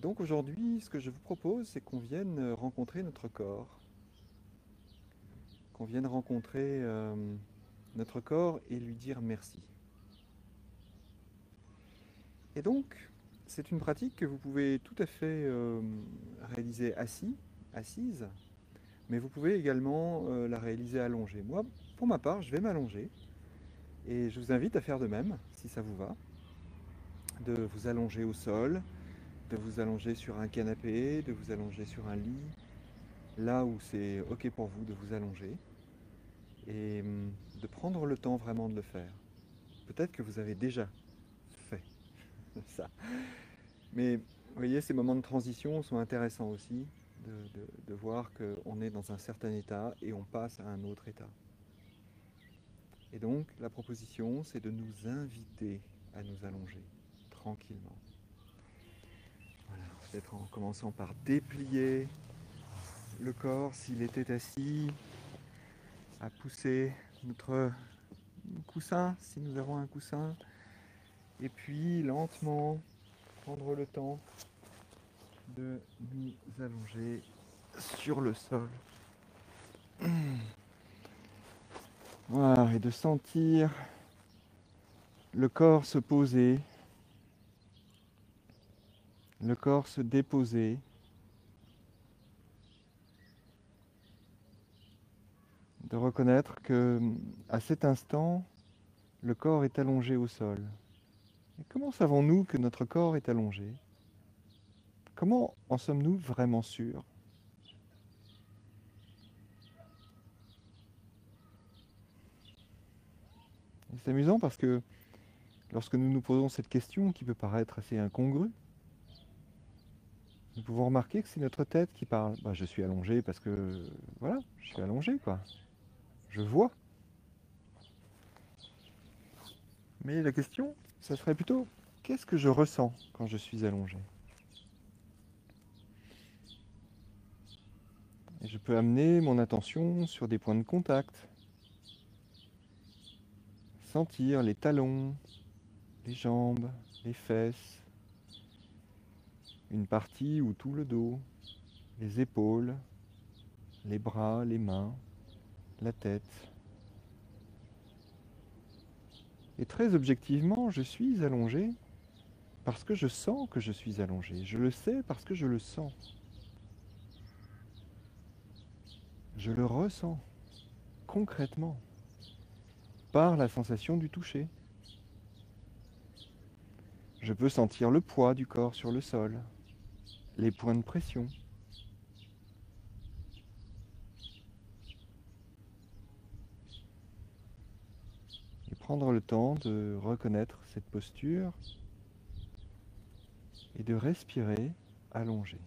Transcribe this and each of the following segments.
Donc aujourd'hui, ce que je vous propose, c'est qu'on vienne rencontrer notre corps, qu'on vienne rencontrer euh, notre corps et lui dire merci. Et donc, c'est une pratique que vous pouvez tout à fait euh, réaliser assis, assise, mais vous pouvez également euh, la réaliser allongée. Moi, pour ma part, je vais m'allonger et je vous invite à faire de même, si ça vous va, de vous allonger au sol, de vous allonger sur un canapé, de vous allonger sur un lit, là où c'est OK pour vous de vous allonger, et hum, de prendre le temps vraiment de le faire. Peut-être que vous avez déjà fait ça. Mais vous voyez, ces moments de transition sont intéressants aussi, de, de voir qu'on est dans un certain état et on passe à un autre état. Et donc, la proposition, c'est de nous inviter à nous allonger tranquillement. Peut-être en commençant par déplier le corps s'il était assis, à pousser notre coussin si nous avons un coussin, et puis lentement prendre le temps de nous allonger sur le sol. Voilà, et de sentir le corps se poser, le corps se déposer. De reconnaître que à cet instant, le corps est allongé au sol. Comment savons-nous que notre corps est allongé? Comment en sommes-nous vraiment sûrs? C'est amusant parce que lorsque nous nous posons cette question qui peut paraître assez incongrue, nous pouvons remarquer que c'est notre tête qui parle. Bah, je suis allongé parce que voilà, je suis allongé quoi. Je vois. Mais la question, ça serait plutôt qu'est-ce que je ressens quand je suis allongé? Je peux amener mon attention sur des points de contact sentir les talons, les jambes, les fesses, une partie ou tout le dos, les épaules, les bras, les mains, la tête. Et très objectivement, je suis allongé parce que je sens que je suis allongé. Je le sais parce que je le sens. Je le ressens concrètement par la sensation du toucher. Je peux sentir le poids du corps sur le sol, les points de pression. Et prendre le temps de reconnaître cette posture et de respirer allongé.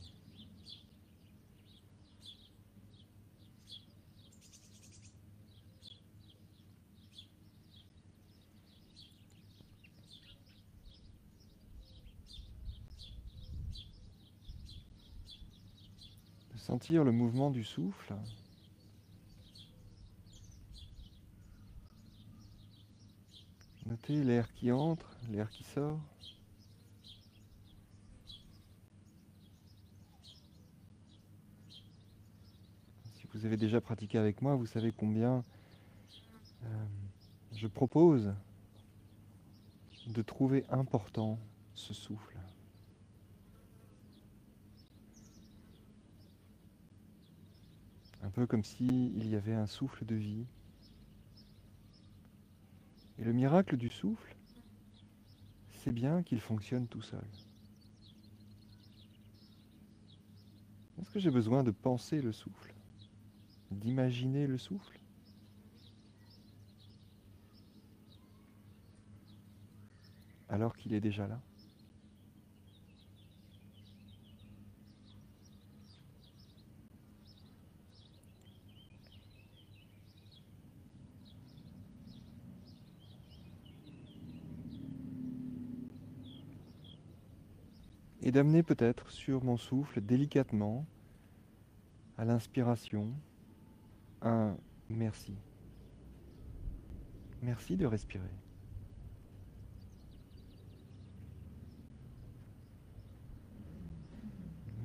Sentir le mouvement du souffle. Notez l'air qui entre, l'air qui sort. Si vous avez déjà pratiqué avec moi, vous savez combien euh, je propose de trouver important ce souffle. Un peu comme s'il y avait un souffle de vie. Et le miracle du souffle, c'est bien qu'il fonctionne tout seul. Est-ce que j'ai besoin de penser le souffle? D'imaginer le souffle? Alors qu'il est déjà là et d'amener peut-être sur mon souffle délicatement à l'inspiration un merci. Merci de respirer.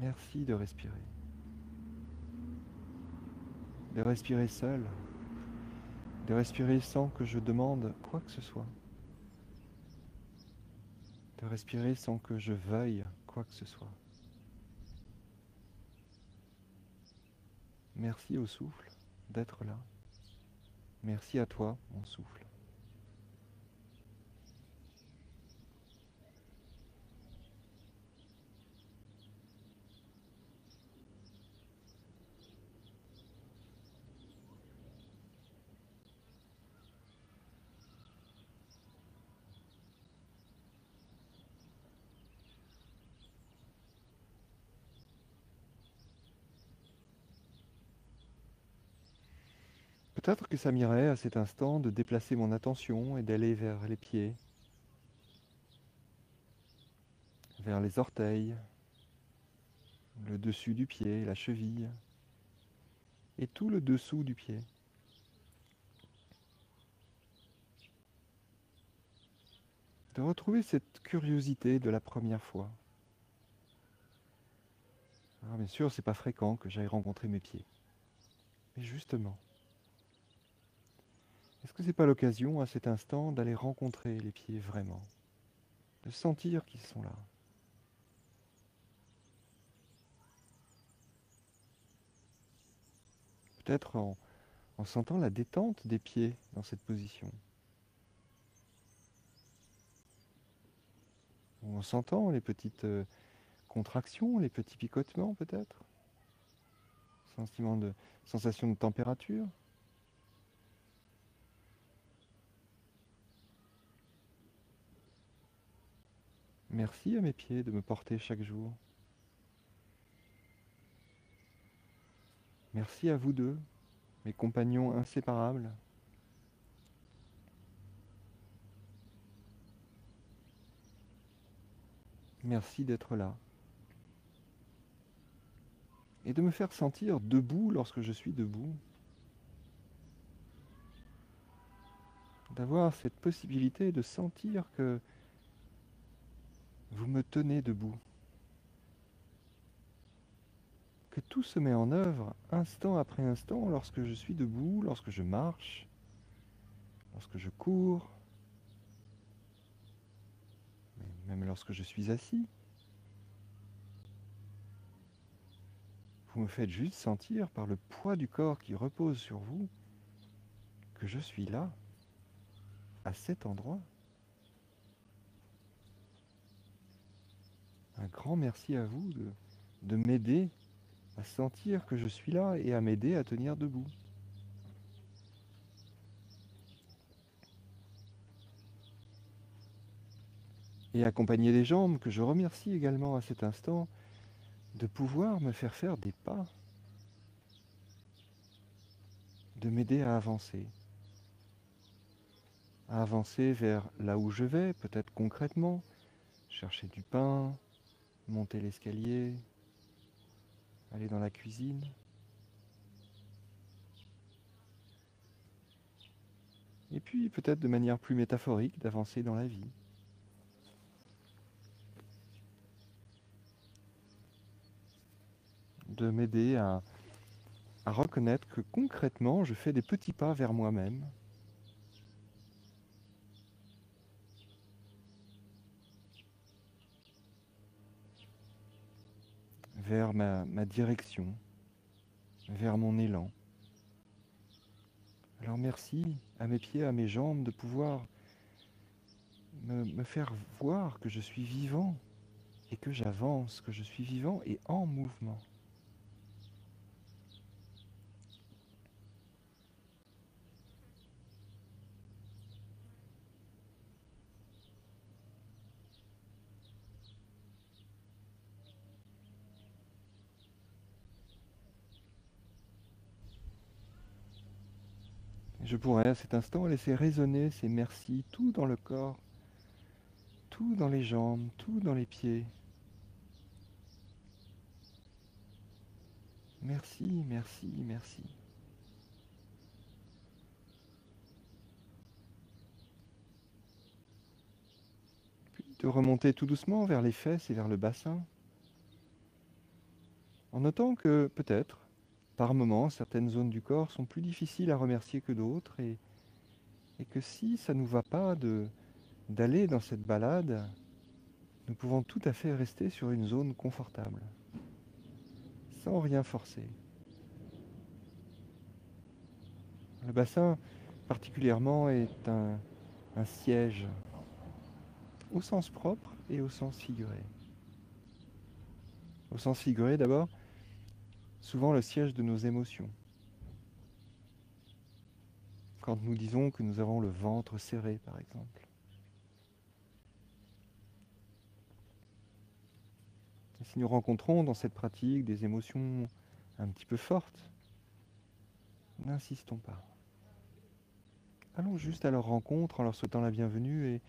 Merci de respirer. De respirer seul. De respirer sans que je demande quoi que ce soit. De respirer sans que je veuille quoi que ce soit. Merci au souffle d'être là. Merci à toi, mon souffle. Peut-être que ça m'irait à cet instant de déplacer mon attention et d'aller vers les pieds, vers les orteils, le dessus du pied, la cheville et tout le dessous du pied. De retrouver cette curiosité de la première fois. Alors ah, bien sûr, c'est pas fréquent que j'aille rencontrer mes pieds. Mais justement, est-ce que ce n'est pas l'occasion à cet instant d'aller rencontrer les pieds vraiment? De sentir qu'ils sont là Peut-être en, en sentant la détente des pieds dans cette position. Ou en sentant les petites euh, contractions, les petits picotements peut-être? Sentiment sensation de température? Merci à mes pieds de me porter chaque jour. Merci à vous deux, mes compagnons inséparables. Merci d'être là. Et de me faire sentir debout lorsque je suis debout. D'avoir cette possibilité de sentir que vous me tenez debout. Que tout se met en œuvre instant après instant lorsque je suis debout, lorsque je marche, lorsque je cours, même lorsque je suis assis. Vous me faites juste sentir par le poids du corps qui repose sur vous que je suis là, à cet endroit. Un grand merci à vous de, m'aider à sentir que je suis là et à m'aider à tenir debout. Et accompagner les jambes, que je remercie également à cet instant, de pouvoir me faire faire des pas, de m'aider à avancer, à avancer vers là où je vais, peut-être concrètement, chercher du pain, monter l'escalier, aller dans la cuisine. Et puis peut-être de manière plus métaphorique d'avancer dans la vie. De m'aider à, reconnaître que concrètement je fais des petits pas vers moi-même vers ma, direction, vers mon élan. Alors merci à mes pieds, à mes jambes de pouvoir me, faire voir que je suis vivant et que j'avance, que je suis vivant et en mouvement. Je pourrais à cet instant laisser résonner ces merci tout dans le corps, tout dans les jambes, tout dans les pieds. Merci, merci, merci. Puis de remonter tout doucement vers les fesses et vers le bassin. en notant que peut-être, par moments, certaines zones du corps sont plus difficiles à remercier que d'autres et, que si ça ne nous va pas d'aller dans cette balade, nous pouvons tout à fait rester sur une zone confortable, sans rien forcer. Le bassin particulièrement est un siège au sens propre et au sens figuré. Au sens figuré d'abord, souvent le siège de nos émotions. Quand nous disons que nous avons le ventre serré, par exemple. Si nous rencontrons dans cette pratique des émotions un petit peu fortes, n'insistons pas. Allons juste à leur rencontre en leur souhaitant la bienvenue et,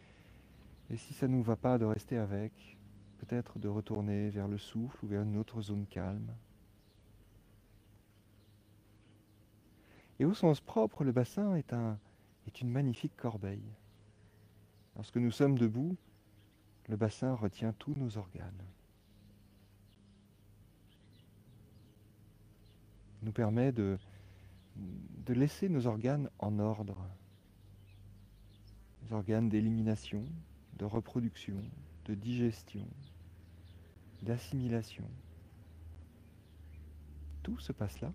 et si ça ne nous va pas de rester avec, peut-être de retourner vers le souffle ou vers une autre zone calme. Et au sens propre, le bassin est, un, est une magnifique corbeille. Lorsque nous sommes debout, le bassin retient tous nos organes. nous permet de, de laisser nos organes en ordre. Les organes d'élimination, de reproduction, de digestion, d'assimilation. Tout se passe là.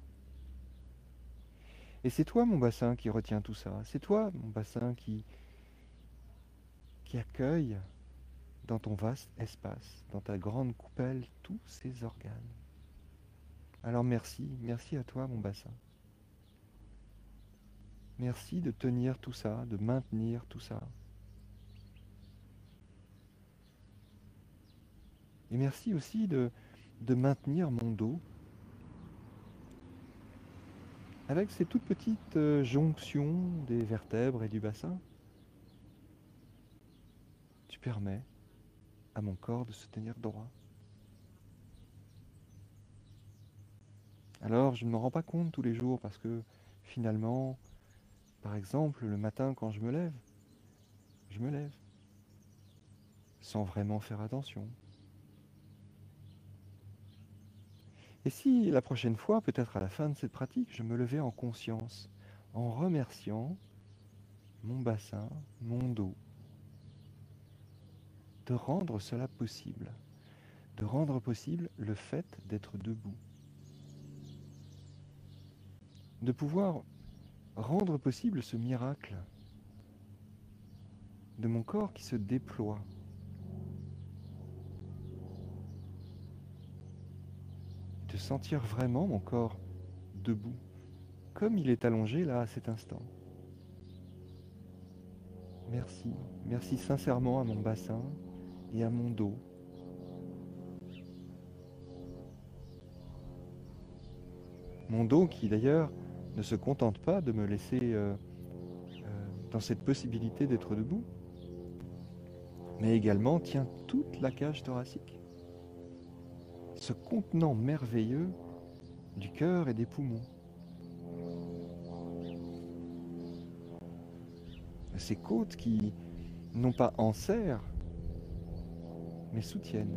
Et c'est toi, mon bassin, qui retient tout ça. C'est toi, mon bassin, qui, accueille dans ton vaste espace, dans ta grande coupelle, tous ces organes. Alors merci, merci à toi, mon bassin. Merci de tenir tout ça, de maintenir tout ça. Et merci aussi de maintenir mon dos avec ces toutes petites euh, jonctions des vertèbres et du bassin. Tu permets à mon corps de se tenir droit. Alors je ne me rends pas compte tous les jours parce que finalement, par exemple, le matin quand je me lève, je me lève sans vraiment faire attention. Et si la prochaine fois, peut-être à la fin de cette pratique, je me levais en conscience, en remerciant mon bassin, mon dos, de rendre cela possible, de rendre possible le fait d'être debout, de pouvoir rendre possible ce miracle de mon corps qui se déploie, de sentir vraiment mon corps debout, comme il est allongé là à cet instant. Merci, merci sincèrement à mon bassin et à mon dos. Mon dos qui d'ailleurs ne se contente pas de me laisser euh, euh, dans cette possibilité d'être debout, mais également tient toute la cage thoracique ce contenant merveilleux du cœur et des poumons. Ces côtes qui, non pas enserrent, mais soutiennent.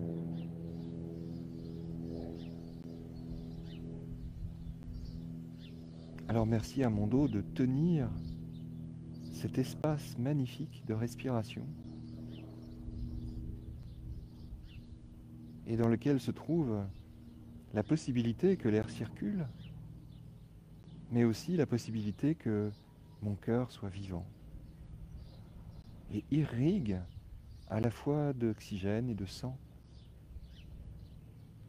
Alors merci à mon dos de tenir cet espace magnifique de respiration. Et dans lequel se trouve la possibilité que l'air circule, mais aussi la possibilité que mon cœur soit vivant. Et irrigue à la fois d'oxygène et de sang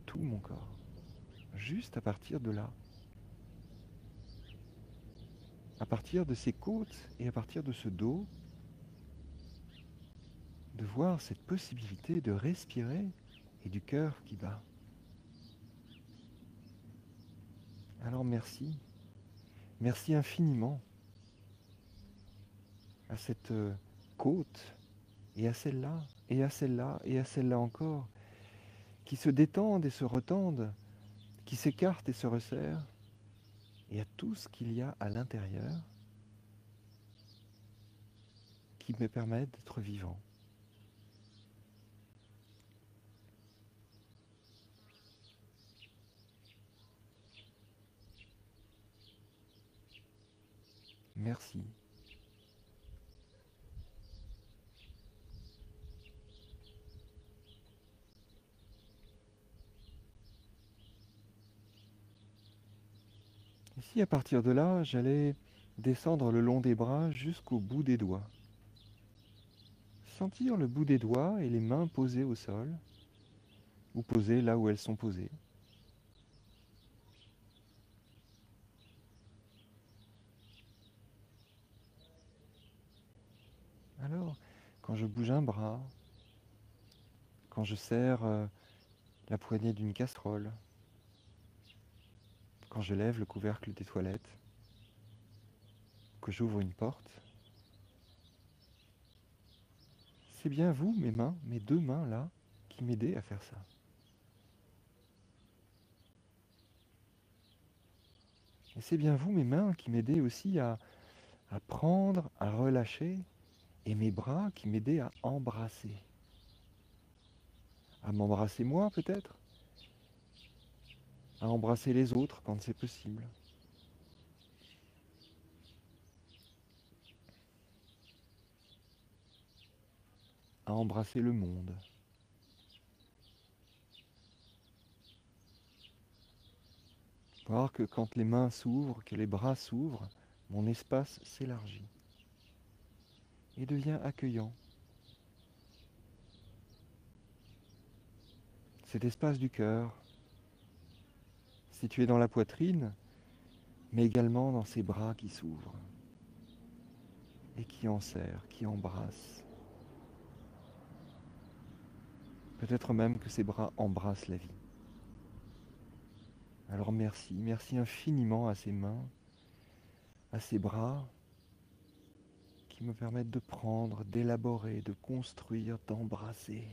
tout mon corps, juste à partir de là, à partir de ces côtes et à partir de ce dos, de voir cette possibilité de respirer et du cœur qui bat. Alors merci, merci infiniment à cette euh, côte et à celle-là, et à celle-là, et à celle-là encore, qui se détendent et se retendent, qui s'écartent et se resserrent, et à tout ce qu'il y a à l'intérieur qui me permet d'être vivant. Merci. Si à partir de là, j'allais descendre le long des bras jusqu'au bout des doigts Sentir le bout des doigts et les mains posées au sol, ou posées là où elles sont posées. Alors, quand je bouge un bras, quand je serre euh, la poignée d'une casserole, quand je lève le couvercle des toilettes, que j'ouvre une porte, c'est bien vous, mes mains, mes deux mains là, qui m'aidez à faire ça. Et c'est bien vous, mes mains, qui m'aidez aussi à, à prendre, à relâcher, et mes bras qui m'aidaient à embrasser. À m'embrasser moi peut-être, à embrasser les autres quand c'est possible. à embrasser le monde. Voir que quand les mains s'ouvrent, que les bras s'ouvrent, mon espace s'élargit et devient accueillant. Cet espace du cœur, situé dans la poitrine, mais également dans ses bras qui s'ouvrent et qui en serrent, qui embrassent. Peut-être même que ses bras embrassent la vie. Alors merci, merci infiniment à ses mains, à ses bras, qui me permettent de prendre, d'élaborer, de construire, d'embrasser.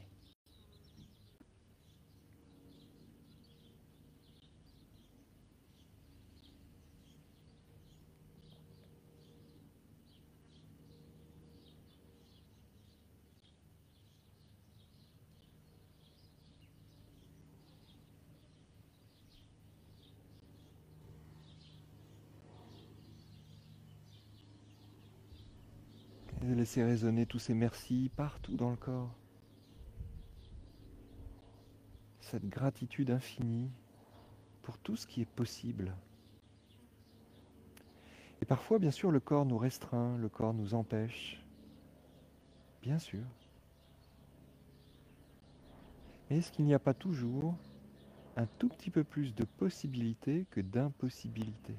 Laisser résonner tous ces merci partout dans le corps. Cette gratitude infinie pour tout ce qui est possible. Et parfois, bien sûr, le corps nous restreint, le corps nous empêche. Bien sûr. Mais est-ce qu'il n'y a pas toujours un tout petit peu plus de possibilités que d'impossibilités?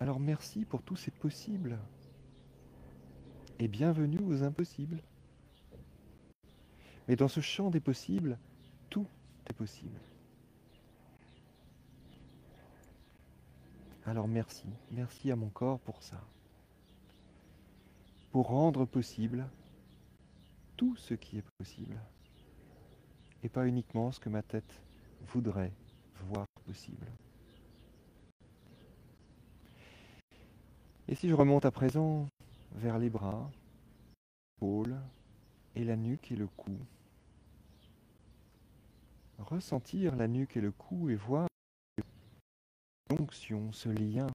Alors merci pour tous ces possibles. Et bienvenue aux impossibles. Mais dans ce champ des possibles, tout est possible. Alors merci, merci à mon corps pour ça. Pour rendre possible tout ce qui est possible. Et pas uniquement ce que ma tête voudrait voir possible. Et si je remonte à présent vers les bras, l'épaule et la nuque et le cou, ressentir la nuque et le cou et voir l'onction, ce lien.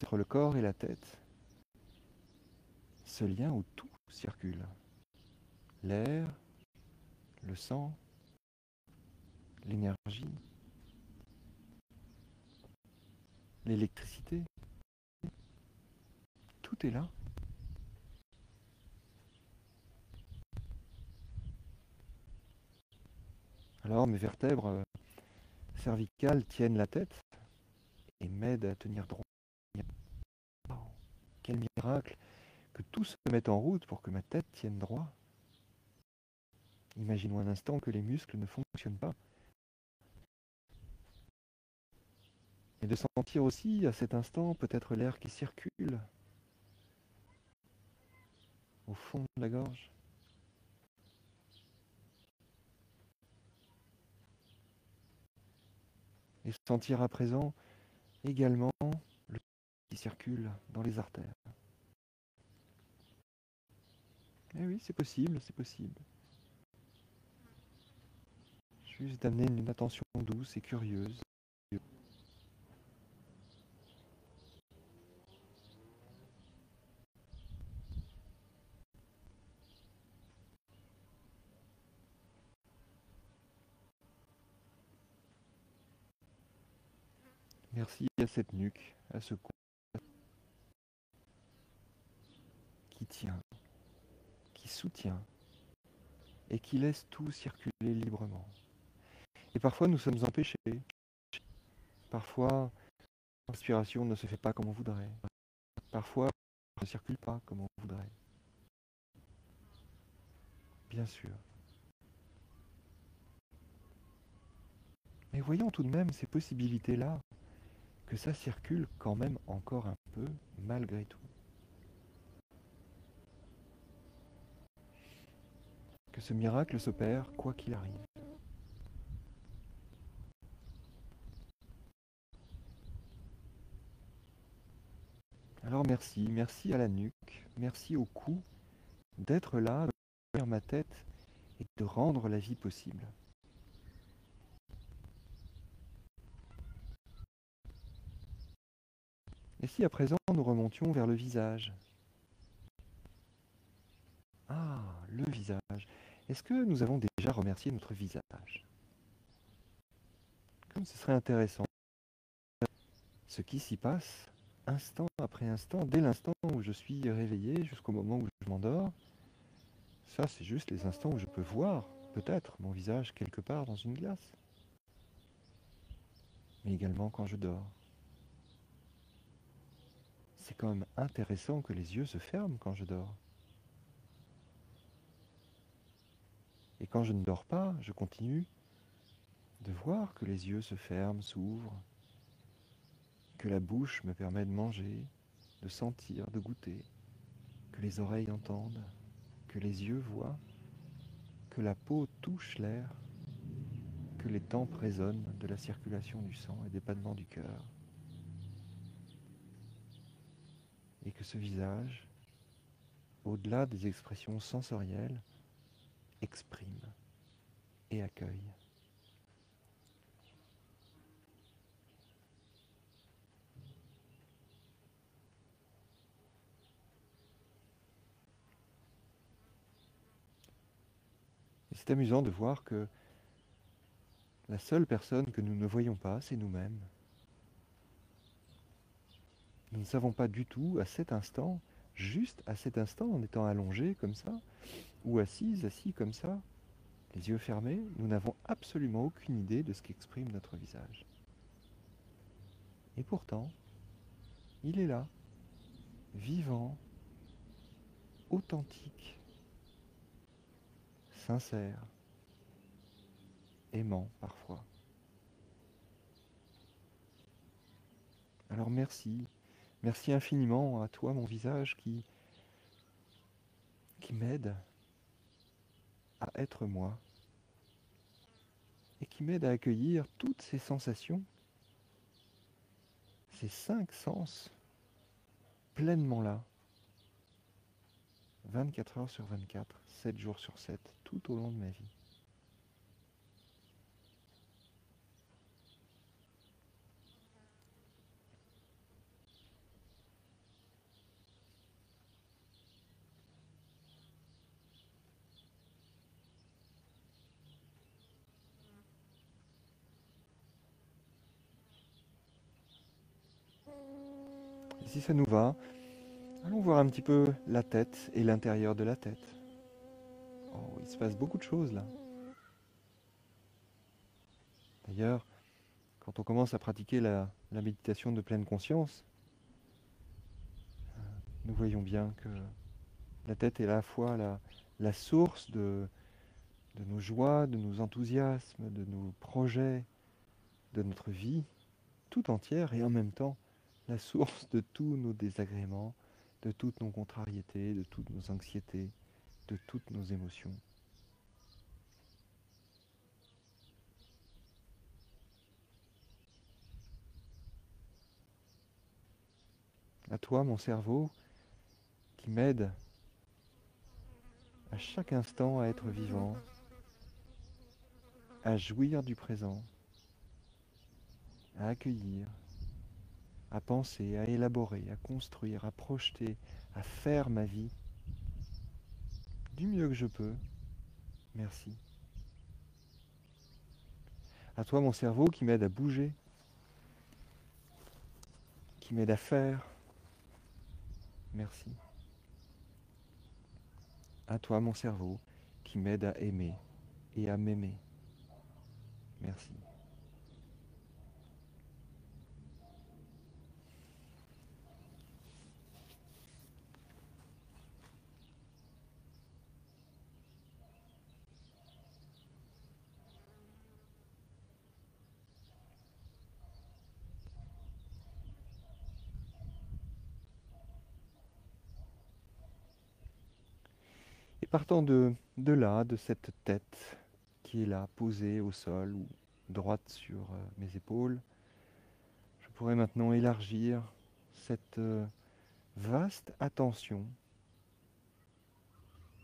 Entre le corps et la tête, ce lien où tout circule, l'air, le sang, l'énergie, l'électricité. Tout est là. Alors mes vertèbres euh, cervicales tiennent la tête et m'aident à tenir droit. quel miracle que tout se mette en route pour que ma tête tienne droit. Imaginons un instant que les muscles ne fonctionnent pas. Et de sentir aussi à cet instant peut-être l'air qui circule au fond de la gorge. Et sentir à présent également le qui circule dans les artères. Eh oui, c'est possible, c'est possible. Juste d'amener une attention douce et curieuse. Merci à cette nuque, à ce cou qui tient, qui soutient et qui laisse tout circuler librement. Et parfois nous sommes empêchés. Parfois, l'inspiration ne se fait pas comme on voudrait. Parfois, ne circule pas comme on voudrait. Bien sûr. Mais voyons tout de même ces possibilités-là que ça circule quand même encore un peu malgré tout. Que ce miracle s'opère quoi qu'il arrive. Alors merci, merci à la nuque, merci au cou d'être là, de ma tête et de rendre la vie possible. Et si à présent nous remontions vers le visage? Ah, le visage. Est-ce que nous avons déjà remercié notre visage? Comme ce serait intéressant. Ce qui s'y passe, instant après instant, dès l'instant où je suis réveillé jusqu'au moment où je m'endors, ça c'est juste les instants où je peux voir, peut-être, mon visage quelque part dans une glace. Mais également quand je dors c'est quand même intéressant que les yeux se ferment quand je dors. Et quand je ne dors pas, je continue de voir que les yeux se ferment, s'ouvrent, que la bouche me permet de manger, de sentir, de goûter, que les oreilles entendent, que les yeux voient, que la peau touche l'air, que les tempes résonnent de la circulation du sang et des battements du cœur. Et que ce visage, au-delà des expressions sensorielles, exprime et accueille. c'est amusant de voir que la seule personne que nous ne voyons pas, c'est nous-mêmes. Nous ne savons pas du tout à cet instant, juste à cet instant, en étant allongé comme ça, ou assise, assis comme ça, les yeux fermés, nous n'avons absolument aucune idée de ce qu'exprime notre visage. Et pourtant, il est là, vivant, authentique, sincère, aimant parfois. Alors merci Merci infiniment à toi, mon visage, qui, m'aide à être moi et qui m'aide à accueillir toutes ces sensations, ces cinq sens pleinement là, 24 heures sur 24, 7 jours sur 7, tout au long de ma vie. Si ça nous va, allons voir un petit peu la tête et l'intérieur de la tête. Oh, il se passe beaucoup de choses là. D'ailleurs, quand on commence à pratiquer la, méditation de pleine conscience, nous voyons bien que la tête est à la fois la, source de, de nos joies, de nos enthousiasmes, de nos projets, de notre vie tout entière et en même temps la source de tous nos désagréments, de toutes nos contrariétés, de toutes nos anxiétés, de toutes nos émotions. À toi, mon cerveau, qui m'aide à chaque instant à être vivant, à jouir du présent, à accueillir, à penser, à élaborer, à construire, à projeter, à faire ma vie du mieux que je peux. Merci. À toi mon cerveau qui m'aide à bouger, qui m'aide à faire. Merci. À toi mon cerveau qui m'aide à aimer et à m'aimer. Merci. Et partant de, là, de cette tête qui est là, posée au sol ou droite sur euh, mes épaules, je pourrais maintenant élargir cette euh, vaste attention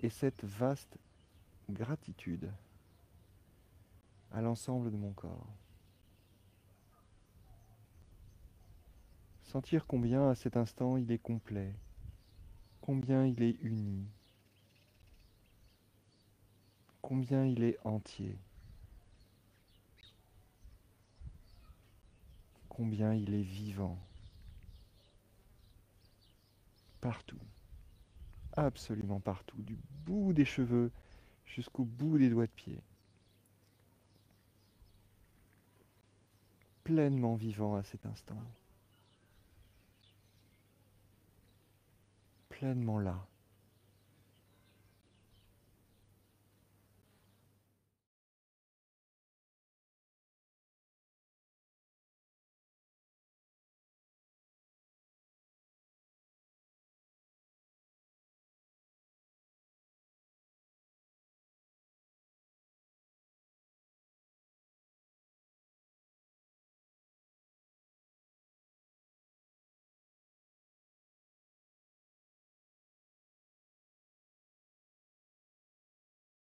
et cette vaste gratitude à l'ensemble de mon corps. Sentir combien à cet instant il est complet, combien il est uni, combien il est entier, combien il est vivant, partout, absolument partout, du bout des cheveux jusqu'au bout des doigts de pied. Pleinement vivant à cet instant. Pleinement là.